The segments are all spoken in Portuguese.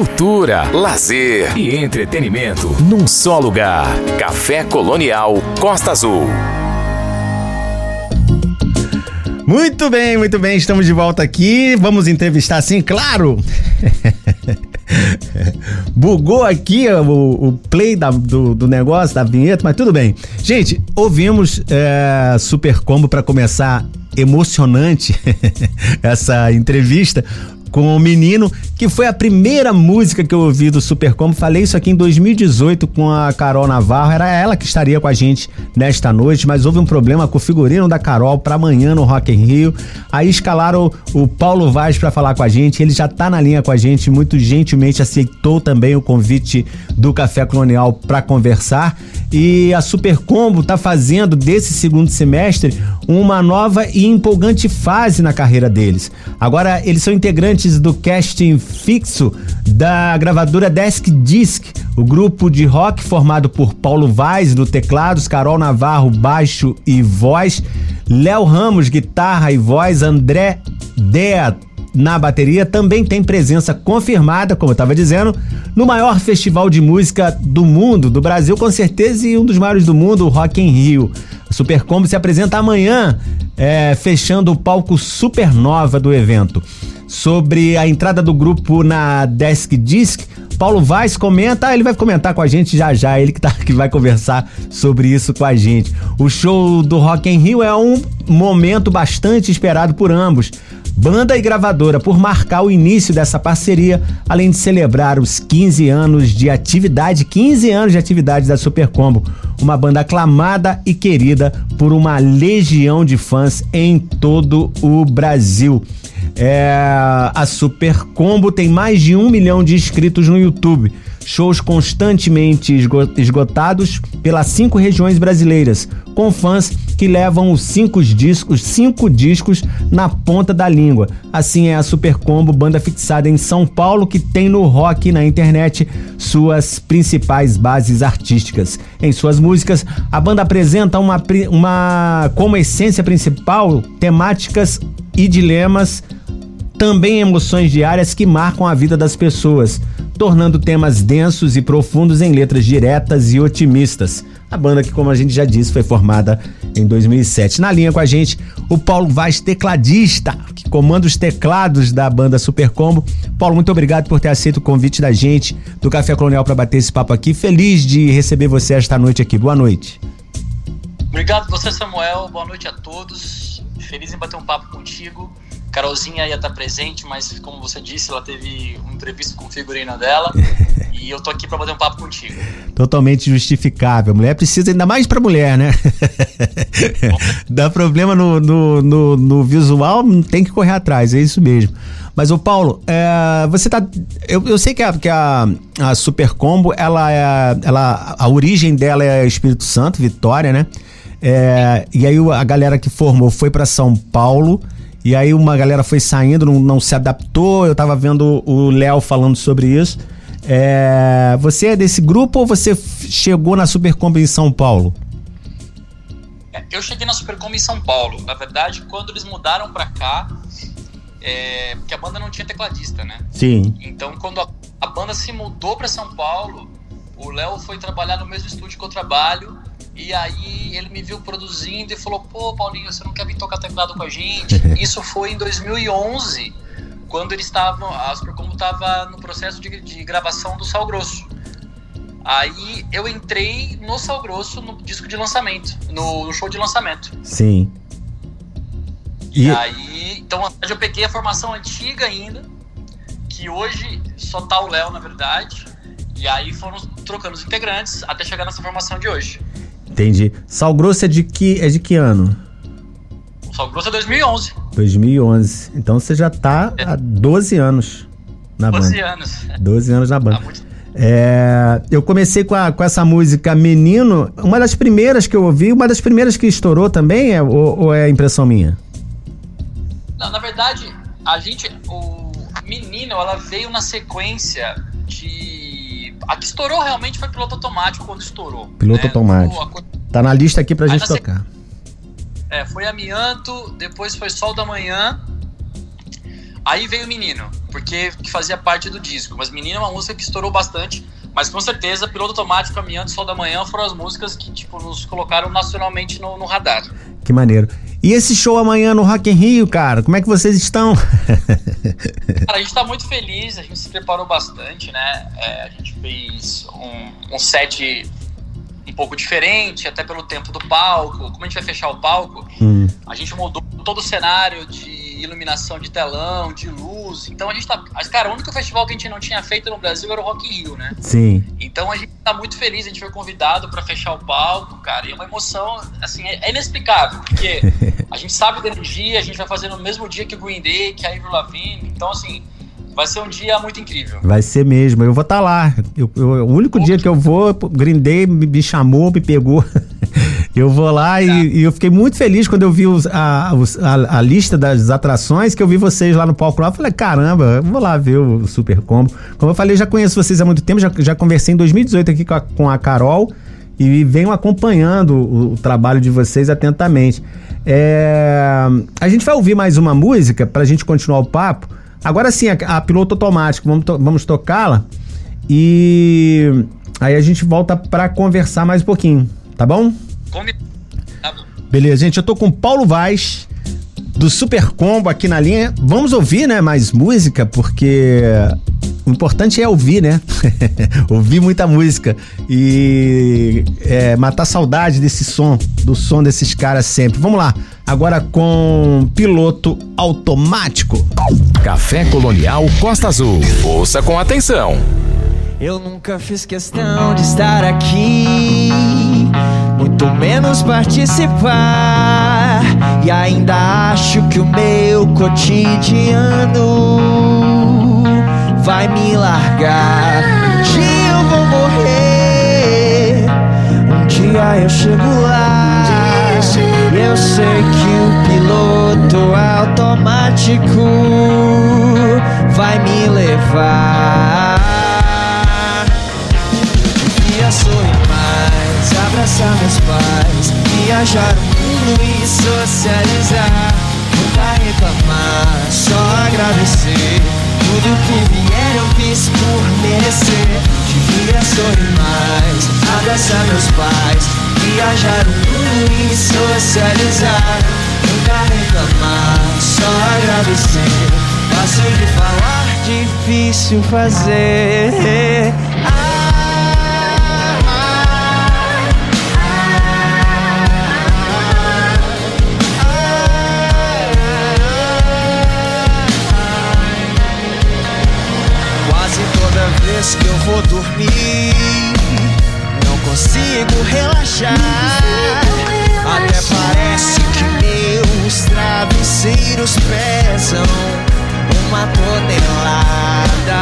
cultura, lazer e entretenimento num só lugar. Café Colonial Costa Azul. Muito bem, muito bem, estamos de volta aqui. Vamos entrevistar, sim, claro. Bugou aqui o, o play da, do, do, negócio, da vinheta, mas tudo bem. Gente, ouvimos é, Super Combo para começar emocionante essa entrevista com o menino, que foi a primeira música que eu ouvi do Super Combo. Falei isso aqui em 2018 com a Carol Navarro. Era ela que estaria com a gente nesta noite, mas houve um problema com o figurino da Carol para amanhã no Rock in Rio. Aí escalaram o, o Paulo Vaz para falar com a gente. Ele já tá na linha com a gente, muito gentilmente aceitou também o convite do Café Colonial para conversar. E a Super Combo tá fazendo desse segundo semestre uma nova e empolgante fase na carreira deles. Agora eles são integrantes do casting fixo da gravadora Desk Disc, o grupo de rock formado por Paulo Vaz no teclados, Carol Navarro baixo e voz, Léo Ramos guitarra e voz, André Dea na bateria também tem presença confirmada, como eu estava dizendo, no maior festival de música do mundo, do Brasil com certeza e um dos maiores do mundo, o Rock in Rio. A Supercombo se apresenta amanhã, é, fechando o palco Supernova do evento sobre a entrada do grupo na Desk Disc. Paulo Vaz comenta, ele vai comentar com a gente já já, ele que, tá, que vai conversar sobre isso com a gente. O show do Rock in Rio é um momento bastante esperado por ambos, banda e gravadora, por marcar o início dessa parceria, além de celebrar os 15 anos de atividade, 15 anos de atividade da Super Combo, uma banda aclamada e querida por uma legião de fãs em todo o Brasil. É, a Super Combo tem mais de um milhão de inscritos no YouTube. Shows constantemente esgotados pelas cinco regiões brasileiras, com fãs que levam os cinco discos, cinco discos na ponta da língua. Assim é a Super Combo, banda fixada em São Paulo, que tem no rock e na internet suas principais bases artísticas. Em suas músicas, a banda apresenta uma, uma como essência principal temáticas e dilemas também emoções diárias que marcam a vida das pessoas, tornando temas densos e profundos em letras diretas e otimistas. A banda que, como a gente já disse, foi formada em 2007. Na linha com a gente, o Paulo Vaz, tecladista, que comanda os teclados da banda Super Combo. Paulo, muito obrigado por ter aceito o convite da gente, do Café Colonial, para bater esse papo aqui. Feliz de receber você esta noite aqui. Boa noite. Obrigado você, Samuel. Boa noite a todos. Feliz em bater um papo contigo. Carolzinha ia estar presente, mas como você disse, ela teve uma entrevista com o figurino dela. e eu tô aqui para bater um papo contigo. Totalmente justificável. Mulher precisa ainda mais para mulher, né? Dá problema no, no, no, no, visual, tem que correr atrás, é isso mesmo. Mas o Paulo, é, você tá. Eu, eu sei que a, que a, a Super Combo, ela é. Ela, a origem dela é Espírito Santo, Vitória, né? É, e aí a galera que formou foi para São Paulo. E aí uma galera foi saindo, não, não se adaptou. Eu tava vendo o Léo falando sobre isso. É, você é desse grupo ou você chegou na Supercombo em São Paulo? É, eu cheguei na Supercombo em São Paulo. Na verdade, quando eles mudaram pra cá, é, porque a banda não tinha tecladista, né? Sim. Então, quando a, a banda se mudou para São Paulo, o Léo foi trabalhar no mesmo estúdio que eu trabalho e aí ele me viu produzindo e falou: pô, Paulinho, você não quer vir tocar teclado com a gente? Isso foi em 2011, quando eles estavam, a Supercombo estava no processo de, de gravação do Sal Grosso. Aí eu entrei no Sal Grosso no disco de lançamento, no, no show de lançamento. Sim. E, e aí, então eu peguei a formação antiga ainda, que hoje só tá o Léo, na verdade. E aí foram trocando os integrantes até chegar nessa formação de hoje. Entendi. Sal Grosso é de que, é de que ano? O Sal Grosso é 2011. 2011. Então você já tá é. há 12 anos na 12 banda. 12 anos. 12 anos na banda. Muito... É, eu comecei com, a, com essa música Menino, uma das primeiras que eu ouvi, uma das primeiras que estourou também, é, ou, ou é impressão minha? Não, na verdade, a gente, o Menino, ela veio na sequência de a que estourou realmente foi piloto automático quando estourou. Piloto né? automático. Tá na lista aqui pra Aí gente tocar. É, foi Amianto, depois foi Sol da Manhã. Aí veio Menino, porque fazia parte do disco. Mas Menino é uma música que estourou bastante. Mas com certeza, Piloto Automático, Caminhando, Sol da Manhã foram as músicas que tipo, nos colocaram nacionalmente no, no radar. Que maneiro. E esse show amanhã no Rock in Rio, cara, como é que vocês estão? cara, a gente tá muito feliz, a gente se preparou bastante, né? É, a gente fez um, um set um pouco diferente, até pelo tempo do palco. Como a gente vai fechar o palco, hum. a gente mudou todo o cenário de iluminação de telão, de luz. Então a gente tá. Cara, o único festival que a gente não tinha feito no Brasil era o Rock in Rio, né? Sim. Então a gente tá muito feliz, a gente foi convidado para fechar o palco, cara. E é uma emoção, assim, é inexplicável, porque a gente sabe da energia, a gente vai fazer no mesmo dia que o Green Day, que a Avril Lavigne. Então, assim. Vai ser um dia muito incrível. Vai ser mesmo. Eu vou estar tá lá. Eu, eu, o único dia que eu vou, Green Day me chamou, me pegou. Eu vou lá e, tá. e, eu fiquei muito feliz quando eu vi os, a, a, a, lista das atrações, que eu vi vocês lá no palco lá. Eu falei, caramba, vou lá ver o Super Combo. Como eu falei, já conheço vocês há muito tempo, já, já conversei em 2018 aqui com a, com a Carol e venho acompanhando o, o trabalho de vocês atentamente. É, a gente vai ouvir mais uma música para a gente continuar o papo. Agora sim, a, a piloto automático, vamos, to, vamos tocá-la e aí a gente volta para conversar mais um pouquinho, tá bom? Beleza, gente, eu tô com Paulo Vaz do Super Combo aqui na linha. Vamos ouvir, né, mais música, porque o importante é ouvir, né? ouvir muita música e é, matar saudade desse som, do som desses caras sempre. Vamos lá, agora com piloto automático. Café Colonial Costa Azul. Ouça com atenção. Eu nunca fiz questão de estar aqui, muito menos participar. E ainda acho que o meu cotidiano vai me largar. Um dia eu vou morrer, um dia eu chego lá. E eu sei que o piloto automático vai me levar. sorrir mais, abraçar meus pais, viajar o mundo e socializar. Nunca reclamar, só agradecer. Tudo que vier eu fiz por merecer. Devia sorrir mais, abraçar meus pais, viajar o mundo e socializar. Nunca reclamar, só agradecer. Fácil de falar, difícil fazer. Vou dormir, não consigo relaxar. Até parece que meus travesseiros pesam uma tonelada.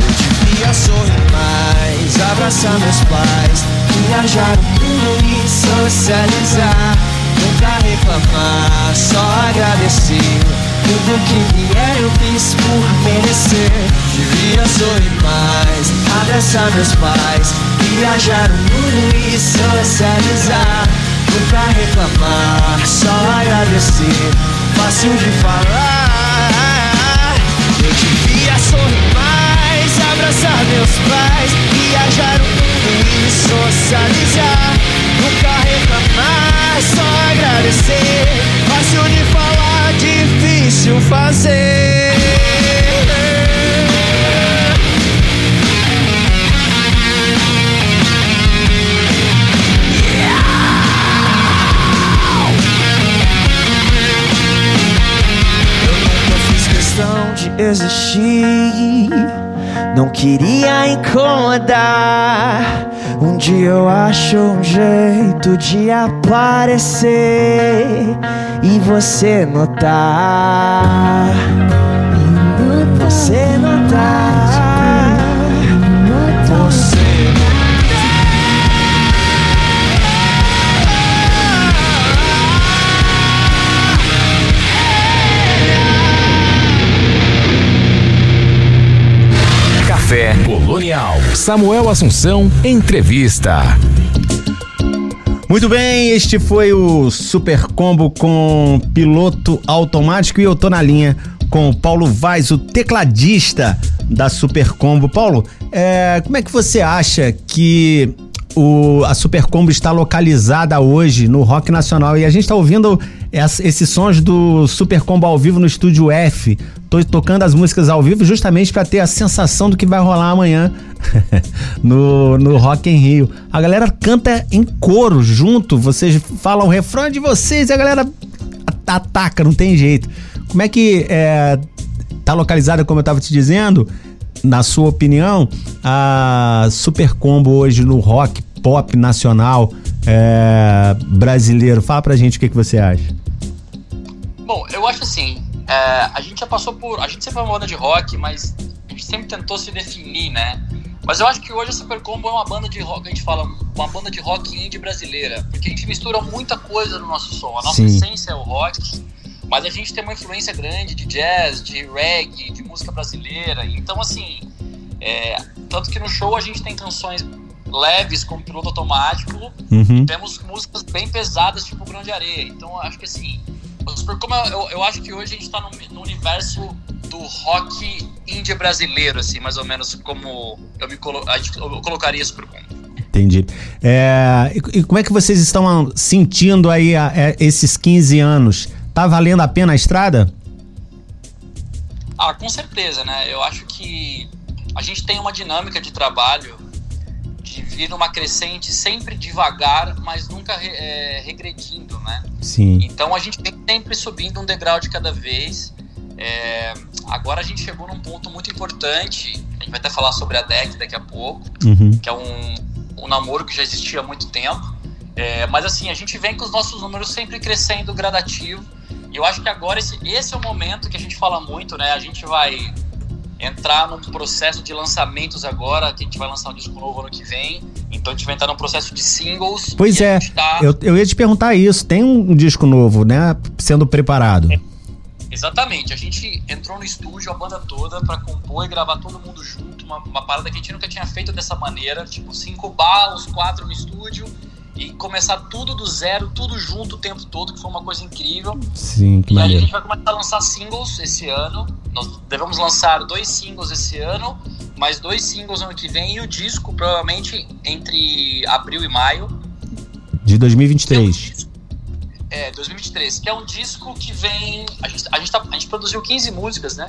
Eu devia sorrir mais, abraçar meus pais, viajar o mundo e socializar. Nunca reclamar, só agradecer tudo que vier eu fiz por merecer. Devia sorrir mais, abraçar meus pais Viajar o mundo e socializar. Nunca reclamar, só agradecer. Fácil de falar. Eu devia sorrir mais, abraçar meus pais Viajar o mundo e socializar. Nunca reclamar, só agradecer. Fácil de falar, difícil fazer. Existir. Não queria incomodar um dia eu acho um jeito de aparecer e você notar. Você notar. Café Colonial. Samuel Assunção, entrevista. Muito bem, este foi o Super Combo com piloto automático e eu tô na linha com o Paulo Vaz, o tecladista da Super Combo. Paulo, é, como é que você acha que o, a Super Combo está localizada hoje no Rock Nacional e a gente está ouvindo esses sons do Super Combo ao vivo no Estúdio F. Tô tocando as músicas ao vivo justamente para ter a sensação do que vai rolar amanhã no, no Rock em Rio. A galera canta em coro junto, vocês falam o refrão de vocês e a galera ataca, não tem jeito. Como é que é, tá localizada, como eu estava te dizendo? na sua opinião, a Super Combo hoje no rock pop nacional é, brasileiro? Fala pra gente o que, que você acha. Bom, eu acho assim, é, a gente já passou por. A gente sempre foi uma banda de rock, mas a gente sempre tentou se definir, né? Mas eu acho que hoje a Super Combo é uma banda de rock, a gente fala, uma banda de rock indie brasileira, porque a gente mistura muita coisa no nosso som. A nossa Sim. essência é o rock, mas a gente tem uma influência grande de jazz, de reggae, de música brasileira. Então, assim, é, tanto que no show a gente tem canções leves como piloto automático uhum. temos músicas bem pesadas tipo Grande Areia. Então acho que assim, como eu, eu acho que hoje a gente está no, no, universo do rock indie brasileiro, assim, mais ou menos como eu me colo, eu colocaria isso por conta. Entendi. É, e, e, como é que vocês estão sentindo aí a, a, é, esses 15 anos? Tá valendo a pena a estrada? Ah, com certeza, né? Eu acho que a gente tem uma dinâmica de trabalho vir numa crescente sempre devagar, mas nunca é, regredindo, né? Sim. Então a gente vem sempre subindo um degrau de cada vez. É, agora a gente chegou num ponto muito importante. A gente vai até falar sobre a DEC daqui a pouco, uhum. que é um, um namoro que já existia há muito tempo. É, mas assim, a gente vem com os nossos números sempre crescendo gradativo. E eu acho que agora esse, esse é o momento que a gente fala muito, né? A gente vai entrar num processo de lançamentos agora, que a gente vai lançar um disco novo ano que vem. Então a gente vai entrar num processo de singles. Pois é, tá... eu, eu ia te perguntar isso. Tem um disco novo, né? Sendo preparado. É, exatamente. A gente entrou no estúdio, a banda toda, para compor e gravar todo mundo junto. Uma, uma parada que a gente nunca tinha feito dessa maneira. Tipo, se incubar os quatro no estúdio e começar tudo do zero, tudo junto o tempo todo, que foi uma coisa incrível. Sim, que E maneiro. aí a gente vai começar a lançar singles esse ano. Nós devemos lançar dois singles esse ano, mais dois singles ano que vem e o disco provavelmente entre abril e maio. De 2023. É, 2023, que é um disco que vem. A gente, a gente, tá, a gente produziu 15 músicas, né?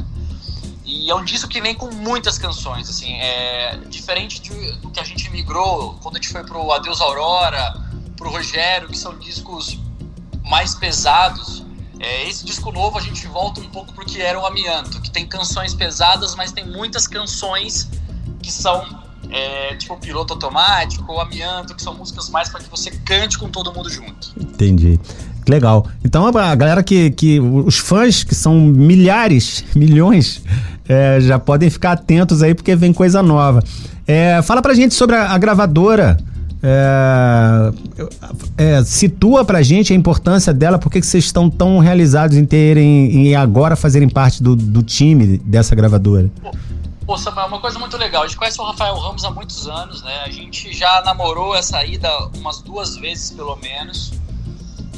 E é um disco que vem com muitas canções, assim, é diferente de, do que a gente migrou quando a gente foi pro Adeus Aurora, pro Rogério, que são discos mais pesados. É, esse disco novo a gente volta um pouco pro que era o Amianto, que tem canções pesadas, mas tem muitas canções que são é, tipo Piloto Automático ou Amianto, que são músicas mais para que você cante com todo mundo junto. Entendi. Legal. Então a galera que, que os fãs que são milhares, milhões é, já podem ficar atentos aí porque vem coisa nova. É, fala pra gente sobre a, a gravadora. É, é, situa pra gente a importância dela, por que vocês estão tão realizados em terem em agora fazerem parte do, do time dessa gravadora? Pô, Samuel, uma coisa muito legal. A gente conhece o Rafael Ramos há muitos anos, né? A gente já namorou essa ida umas duas vezes, pelo menos.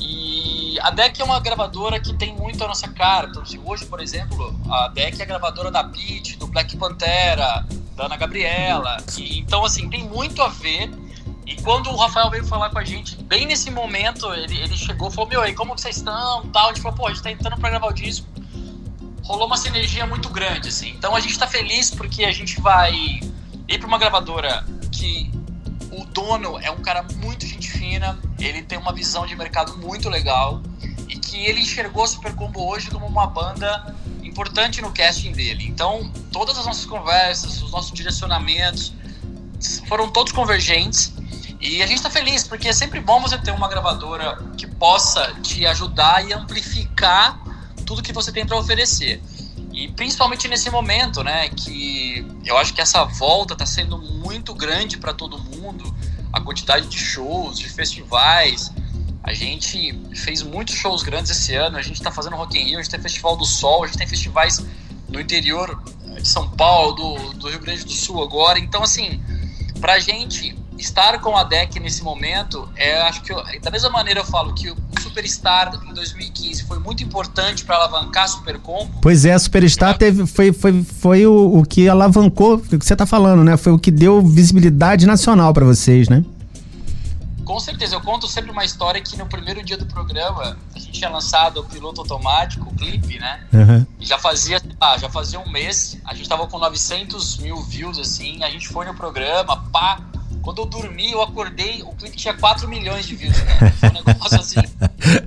E a DEC é uma gravadora que tem muito a nossa cara. Então, assim, hoje, por exemplo, a DEC é a gravadora da Pete, do Black Pantera, da Ana Gabriela. E, então, assim, tem muito a ver. E quando o Rafael veio falar com a gente, bem nesse momento, ele, ele chegou e falou: Meu, aí, como vocês estão? Tal. A gente falou: Pô, a gente tá entrando pra gravar o disco. Rolou uma sinergia muito grande, assim. Então a gente tá feliz porque a gente vai ir pra uma gravadora que o dono é um cara muito gente fina, ele tem uma visão de mercado muito legal e que ele enxergou a Super Combo hoje como uma banda importante no casting dele. Então, todas as nossas conversas, os nossos direcionamentos foram todos convergentes e a gente está feliz porque é sempre bom você ter uma gravadora que possa te ajudar e amplificar tudo que você tem para oferecer. E principalmente nesse momento, né, que eu acho que essa volta está sendo muito grande para todo mundo, a quantidade de shows, de festivais. A gente fez muitos shows grandes esse ano, a gente está fazendo Rock in Rio, a gente tem Festival do Sol, a gente tem festivais no interior de São Paulo, do, do Rio Grande do Sul agora. Então, assim, pra gente, estar com a DEC nesse momento, é, acho que eu, da mesma maneira eu falo que Superstar em 2015 foi muito importante para alavancar a Supercombo. Pois é, a Superstar teve, foi, foi, foi o, o que alavancou, o que você está falando, né? Foi o que deu visibilidade nacional para vocês, né? Com certeza, eu conto sempre uma história que no primeiro dia do programa a gente tinha lançado o piloto automático, o clipe, né? Uhum. E já fazia, ah, já fazia um mês, a gente tava com 900 mil views, assim, a gente foi no programa, pá. Quando eu dormi, eu acordei, o clipe tinha 4 milhões de views, né? Foi um negócio assim.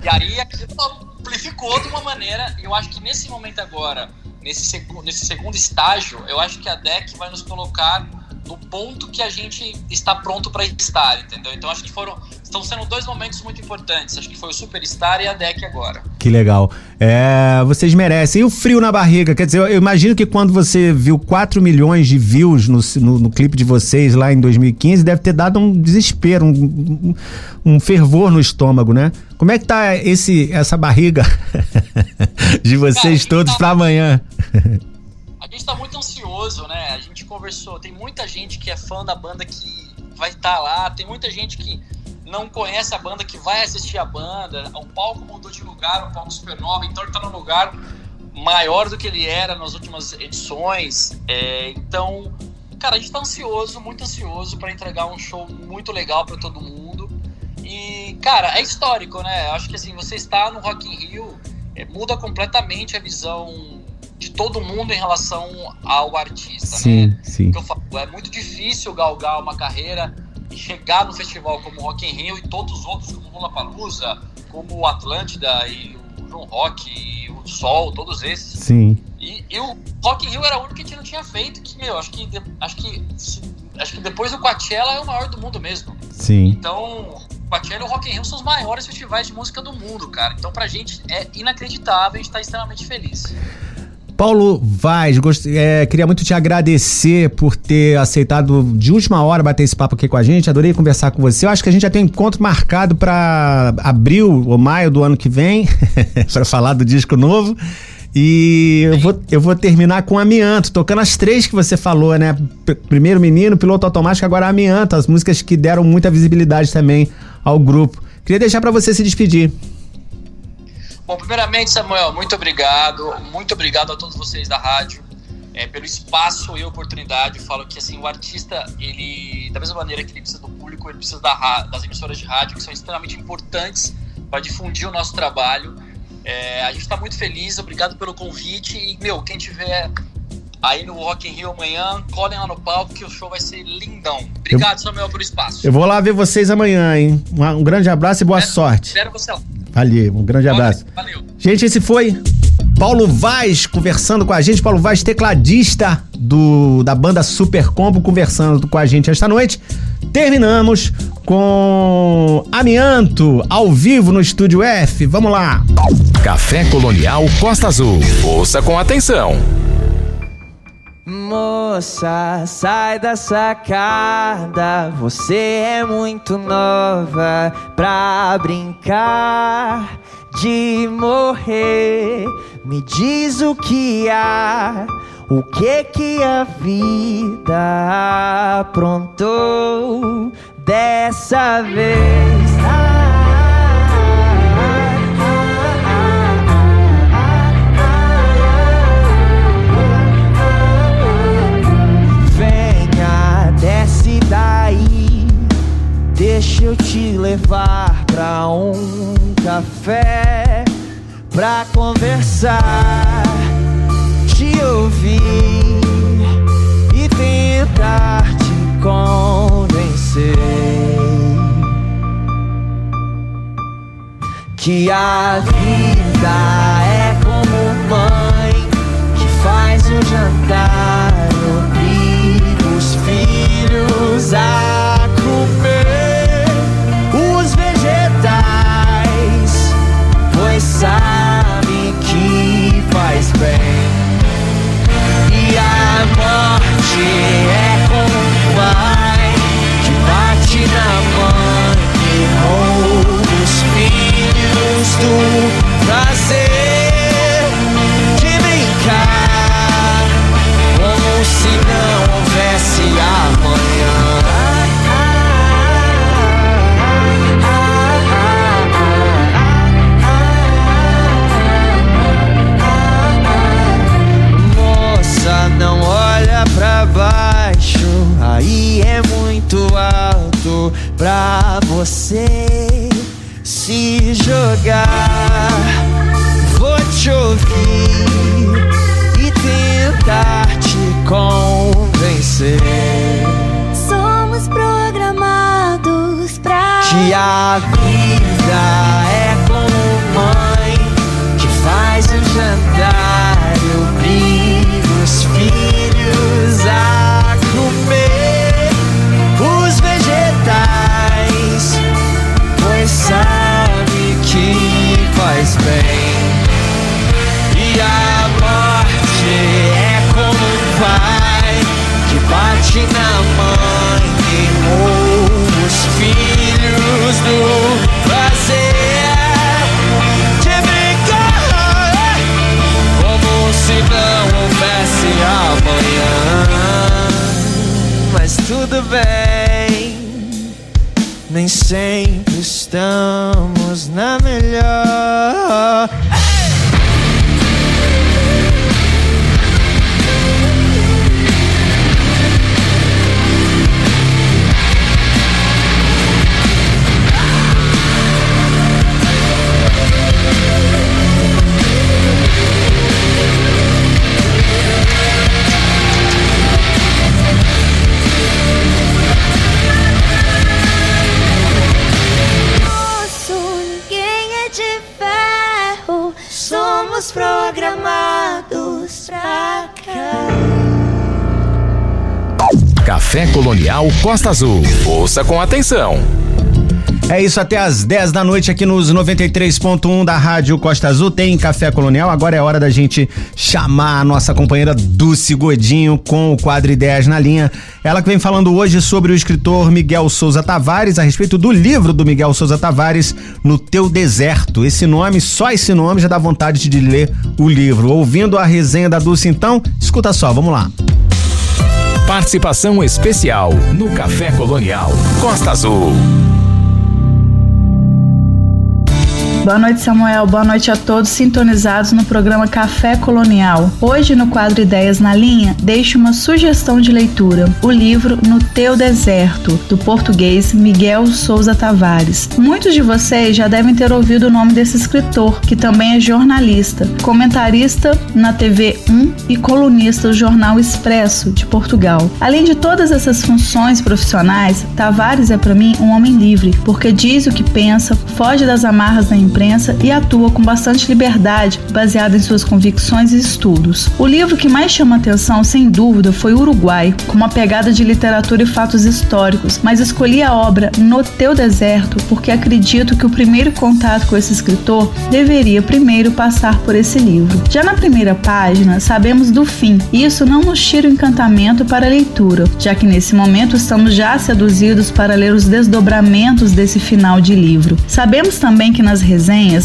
E aí aquilo amplificou de uma maneira, e eu acho que nesse momento agora, nesse, seg nesse segundo estágio, eu acho que a DEC vai nos colocar no ponto que a gente está pronto para estar, entendeu? Então acho que foram estão sendo dois momentos muito importantes. Acho que foi o Superstar e a Deck agora. Que legal. É, vocês merecem. E o frio na barriga? Quer dizer, eu imagino que quando você viu 4 milhões de views no, no, no clipe de vocês lá em 2015, deve ter dado um desespero, um, um, fervor no estômago, né? Como é que tá esse, essa barriga de vocês Cara, todos tá... para amanhã? A gente tá muito ansioso, né? A gente conversou, tem muita gente que é fã da banda que vai estar tá lá, tem muita gente que não conhece a banda, que vai assistir a banda. O palco mudou de lugar, um palco supernova, então ele tá num lugar maior do que ele era nas últimas edições. É, então, cara, a gente tá ansioso, muito ansioso para entregar um show muito legal para todo mundo. E, cara, é histórico, né? Acho que assim, você está no Rock in Rio, é, muda completamente a visão de todo mundo em relação ao artista, sim, né? Sim. Falo, é muito difícil galgar uma carreira e chegar no festival como Rock in Rio e todos os outros, como Lula Palusa, como o Atlântida e o João Rock e o Sol, todos esses. Sim. E, e o Rock in Rio era o único que a gente não tinha feito, que, meu, acho que, acho que, acho que depois do Coachella é o maior do mundo mesmo. Sim. Então, o Coachella e o Rock in Rio são os maiores festivais de música do mundo, cara. Então, pra gente é inacreditável, a gente tá extremamente feliz. Paulo Vaz, gost... é, queria muito te agradecer por ter aceitado de última hora bater esse papo aqui com a gente. Adorei conversar com você. Eu acho que a gente já tem um encontro marcado para abril ou maio do ano que vem, para falar do disco novo. E eu vou, eu vou terminar com Amianto, tocando as três que você falou, né? Primeiro Menino, Piloto Automático, agora Amianto, as músicas que deram muita visibilidade também ao grupo. Queria deixar para você se despedir. Bom, primeiramente, Samuel, muito obrigado. Muito obrigado a todos vocês da rádio é, pelo espaço e oportunidade. Eu falo que assim, o artista, ele, da mesma maneira que ele precisa do público, ele precisa da, das emissoras de rádio, que são extremamente importantes para difundir o nosso trabalho. É, a gente está muito feliz, obrigado pelo convite. E, meu, quem tiver aí no Rock in Rio amanhã, colhem lá no palco que o show vai ser lindão. Obrigado, eu, Samuel, pelo espaço. Eu vou lá ver vocês amanhã, hein? Um, um grande abraço e boa espero, sorte. Espero você lá. Valeu, um grande abraço. Valeu. Gente, esse foi Paulo Vaz conversando com a gente. Paulo Vaz, tecladista do, da banda Super Combo, conversando com a gente esta noite. Terminamos com Amianto, ao vivo no Estúdio F. Vamos lá. Café Colonial Costa Azul. Ouça com atenção. Moça, sai da sacada. Você é muito nova pra brincar de morrer. Me diz o que há, o que que a vida aprontou dessa vez. Deixa eu te levar pra um café pra conversar, te ouvir e tentar te convencer que a vida é como mãe que faz o jantar, obriga os filhos a sabe que faz bem. E a morte é como um pai que bate na mãe e rouba os filhos do sempre estamos na melhor. Café Colonial Costa Azul. Ouça com atenção. É isso até às 10 da noite aqui nos 93.1 da Rádio Costa Azul. Tem Café Colonial. Agora é hora da gente chamar a nossa companheira Dulce Godinho com o quadro Ideias na Linha. Ela que vem falando hoje sobre o escritor Miguel Souza Tavares, a respeito do livro do Miguel Souza Tavares, No Teu Deserto. Esse nome, só esse nome já dá vontade de ler o livro. Ouvindo a resenha da Dulce, então, escuta só, vamos lá. Participação especial no Café Colonial Costa Azul. Boa noite, Samuel. Boa noite a todos sintonizados no programa Café Colonial. Hoje, no quadro Ideias na Linha, deixo uma sugestão de leitura: o livro No Teu Deserto, do português Miguel Souza Tavares. Muitos de vocês já devem ter ouvido o nome desse escritor, que também é jornalista, comentarista na TV 1 e colunista do jornal Expresso de Portugal. Além de todas essas funções profissionais, Tavares é para mim um homem livre, porque diz o que pensa, foge das amarras da imprensa e atua com bastante liberdade, baseado em suas convicções e estudos. O livro que mais chama atenção, sem dúvida, foi Uruguai, com uma pegada de literatura e fatos históricos, mas escolhi a obra No Teu Deserto porque acredito que o primeiro contato com esse escritor deveria primeiro passar por esse livro. Já na primeira página, sabemos do fim, e isso não nos tira o encantamento para a leitura, já que nesse momento estamos já seduzidos para ler os desdobramentos desse final de livro. Sabemos também que nas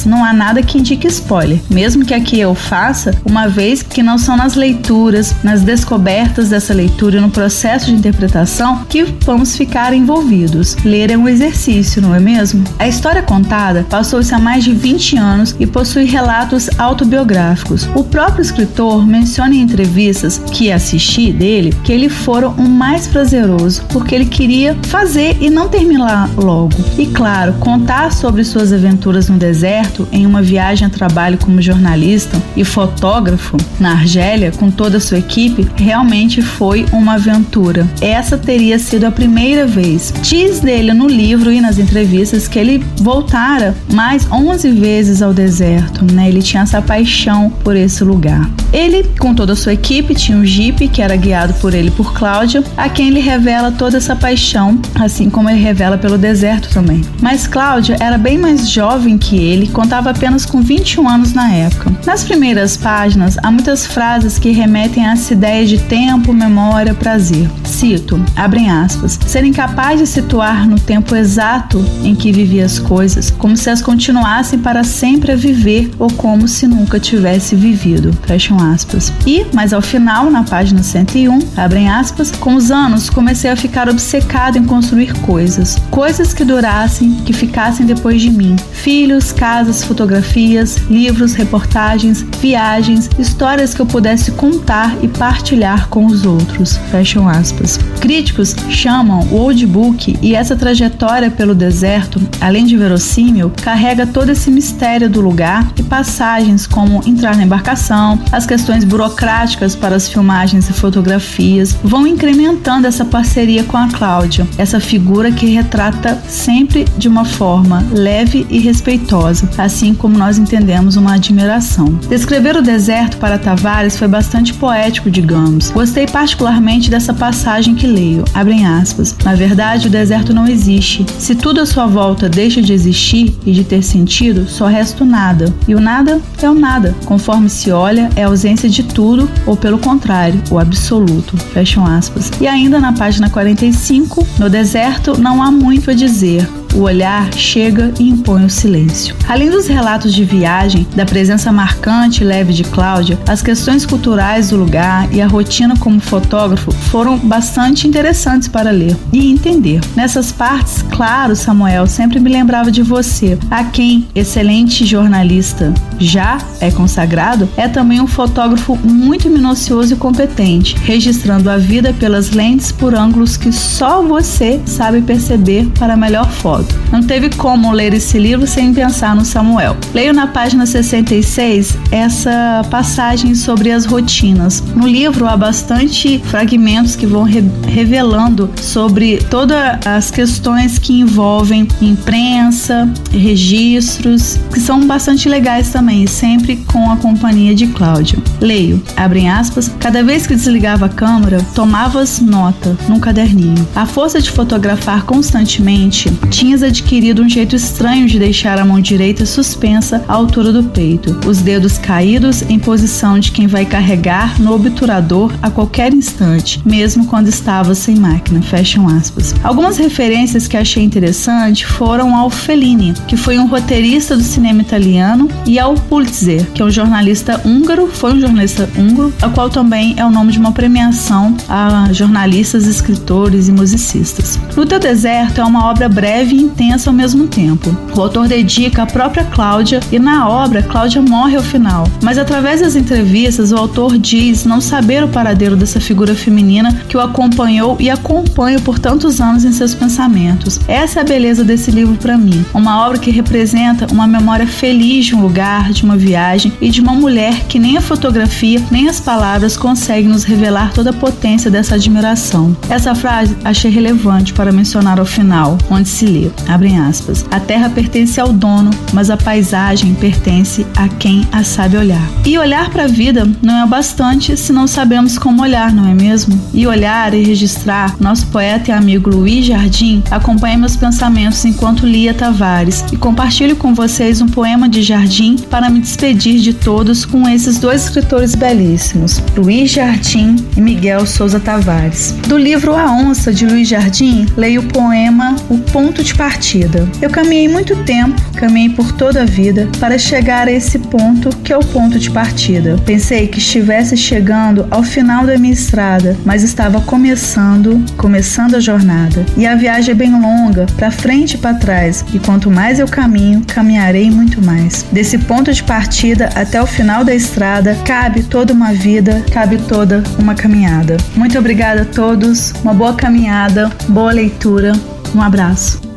não há nada que indique spoiler, mesmo que aqui eu faça, uma vez que não são nas leituras, nas descobertas dessa leitura e no processo de interpretação que vamos ficar envolvidos. Ler é um exercício, não é mesmo? A história contada passou-se há mais de 20 anos e possui relatos autobiográficos. O próprio escritor menciona em entrevistas que assisti dele que ele fora o mais prazeroso, porque ele queria fazer e não terminar logo. E claro, contar sobre suas aventuras no deserto em uma viagem a trabalho como jornalista e fotógrafo na Argélia com toda a sua equipe realmente foi uma aventura. Essa teria sido a primeira vez. Diz dele no livro e nas entrevistas que ele voltara mais 11 vezes ao deserto, né? Ele tinha essa paixão por esse lugar. Ele, com toda a sua equipe, tinha um jipe que era guiado por ele por Cláudia, a quem ele revela toda essa paixão, assim como ele revela pelo deserto também. Mas Cláudia era bem mais jovem que ele, contava apenas com 21 anos na época. Nas primeiras páginas, há muitas frases que remetem a essa ideia de tempo, memória, prazer. Cito, abrem aspas, ser incapaz de situar no tempo exato em que vivia as coisas, como se as continuassem para sempre a viver ou como se nunca tivesse vivido. Fecham aspas. E, mas ao final, na página 101, abrem aspas, com os anos comecei a ficar obcecado em construir coisas. Coisas que durassem, que ficassem depois de mim. Filhos, casas, fotografias, livros, reportagens, viagens, histórias que eu pudesse contar e partilhar com os outros. Fecham aspas. Críticos chamam o Old Book e essa trajetória pelo deserto, além de verossímil, carrega todo esse mistério do lugar e passagens como entrar na embarcação, as questões burocráticas para as filmagens e fotografias vão incrementando essa parceria com a Cláudia, essa figura que retrata sempre de uma forma leve e respeitosa, assim como nós entendemos uma admiração. Descrever o deserto para Tavares foi bastante poético, digamos. Gostei particularmente dessa passagem que leio. Abrem aspas. Na verdade, o deserto não existe. Se tudo à sua volta deixa de existir e de ter sentido, só resta o nada. E o nada é o nada. Conforme se olha, é a ausência de tudo, ou pelo contrário, o absoluto. Fecham aspas. E ainda na página 45, no deserto não há muito a dizer. O olhar chega e impõe o silêncio. Além dos relatos de viagem, da presença marcante e leve de Cláudia, as questões culturais do lugar e a rotina como fotógrafo foram bastante interessantes para ler e entender. Nessas partes, claro, Samuel sempre me lembrava de você, a quem, excelente jornalista, já é consagrado, é também um fotógrafo muito minucioso e competente, registrando a vida pelas lentes por ângulos que só você sabe perceber para melhor foto. Não teve como ler esse livro sem pensar no Samuel. Leio na página 66 essa passagem sobre as rotinas. No livro há bastante fragmentos que vão re revelando sobre todas as questões que envolvem imprensa, registros, que são bastante legais também, sempre com a companhia de Cláudia. Leio, abrem aspas, cada vez que desligava a câmera, tomavas nota num caderninho. A força de fotografar constantemente tinhas adquirido um jeito estranho de deixar a mão direita suspensa à altura do peito, os dedos caídos em posição de quem vai carregar no obturador a qualquer instante, mesmo quando estava sem máquina. Fecham aspas. Algumas referências que achei interessante foram ao Fellini, que foi um roteirista do cinema italiano, e ao Pulitzer, que é um jornalista húngaro, foi um jornalista húngaro, a qual também é o nome de uma premiação a jornalistas, escritores e musicistas. Teu Deserto é uma obra breve e intensa ao mesmo tempo. O autor dedica a própria Cláudia e na obra Cláudia morre ao final, mas através das entrevistas o autor diz não saber o paradeiro dessa figura feminina que o acompanhou e acompanha por tantos anos em seus pensamentos. Essa é a beleza desse livro para mim, uma obra que representa uma memória feliz de um lugar, de uma viagem e de uma mulher que nem a fotografia nem as palavras conseguem nos revelar toda a potência dessa admiração. Essa frase achei relevante para mencionar ao final, onde se lê, abrem aspas, a terra pertence ao dono, mas a paisagem pertence a quem a sabe olhar. E olhar para a vida não é bastante se não sabemos como olhar, não é mesmo? E olhar e registrar, nosso poeta e amigo Luiz Jardim acompanha meus pensamentos enquanto lia Tavares e compartilho com vocês um poema de Jardim para me despedir de todos com esses dois escritores belíssimos, Luiz Jardim e Miguel Souza Tavares. Do livro A Onça de Luiz Jardim, leio o poema O Ponto de Partida. Eu caminhei muito tempo, caminhei por toda a vida para chegar a esse ponto que é o ponto de partida. Pensei que estivesse chegando ao final da minha estrada, mas estava começando, começando a jornada. E a viagem é bem longa, para frente e para trás, e quanto mais eu caminho, caminharei muito mais. Desse ponto de partida até o final da estrada, cabe toda uma vida, cabe toda uma caminhada. Muito obrigada a todos, uma boa caminhada, boa leitura, um abraço.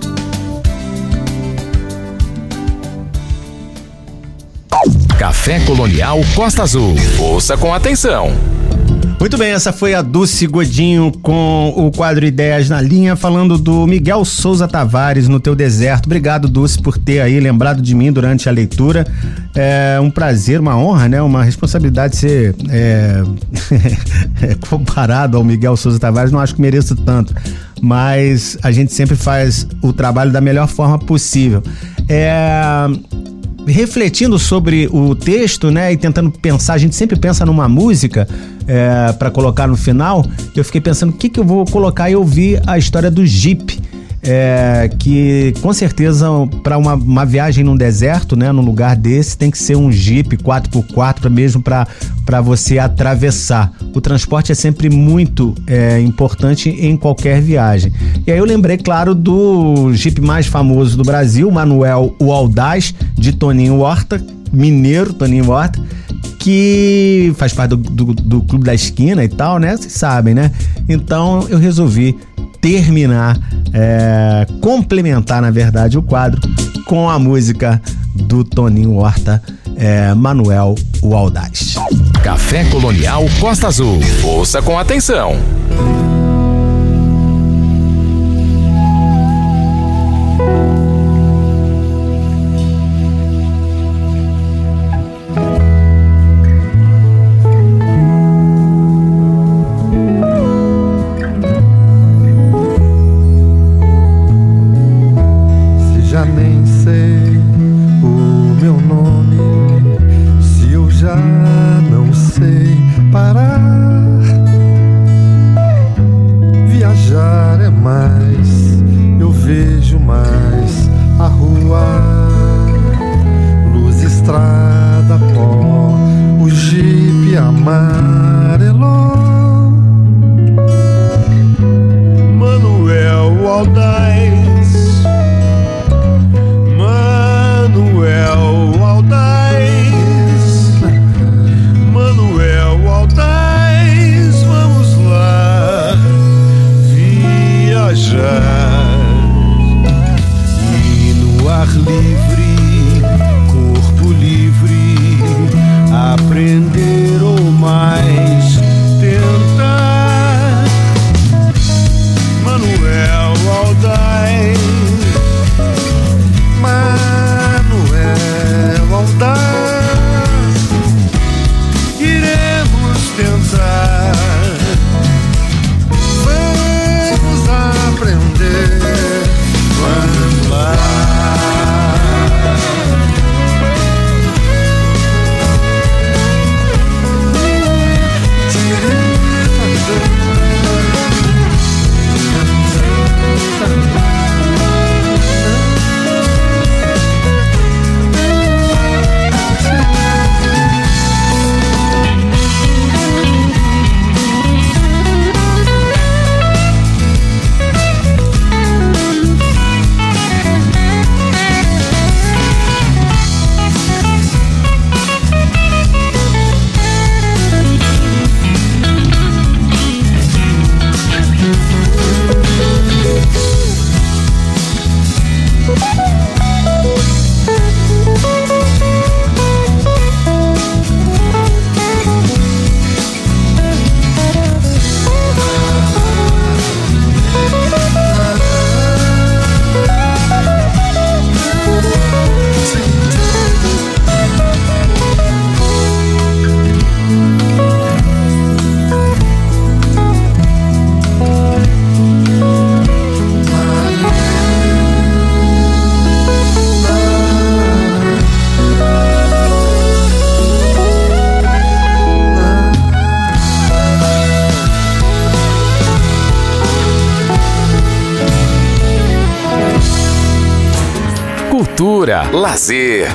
Café Colonial Costa Azul. Ouça com atenção. Muito bem, essa foi a Dulce Godinho com o quadro Ideias na Linha, falando do Miguel Souza Tavares no Teu Deserto. Obrigado, Dulce, por ter aí lembrado de mim durante a leitura. É um prazer, uma honra, né? Uma responsabilidade ser é, comparado ao Miguel Souza Tavares. Não acho que mereço tanto, mas a gente sempre faz o trabalho da melhor forma possível. É refletindo sobre o texto, né, e tentando pensar, a gente sempre pensa numa música é, para colocar no final. Eu fiquei pensando o que, que eu vou colocar e eu vi a história do Jeep. É, que com certeza para uma, uma, viagem num deserto, né, num lugar desse, tem que ser um Jeep 4x4 mesmo para você atravessar. O transporte é sempre muito é, importante em qualquer viagem. E aí eu lembrei, claro, do Jeep mais famoso do Brasil, Manuel o Audaz, de Toninho Horta, mineiro Toninho Horta que faz parte do, do, do, Clube da Esquina e tal, né? Vocês sabem, né? Então eu resolvi terminar, é, complementar, na verdade, o quadro com a música do Toninho Horta, é, Manuel o. Café Colonial Costa Azul. Ouça com atenção.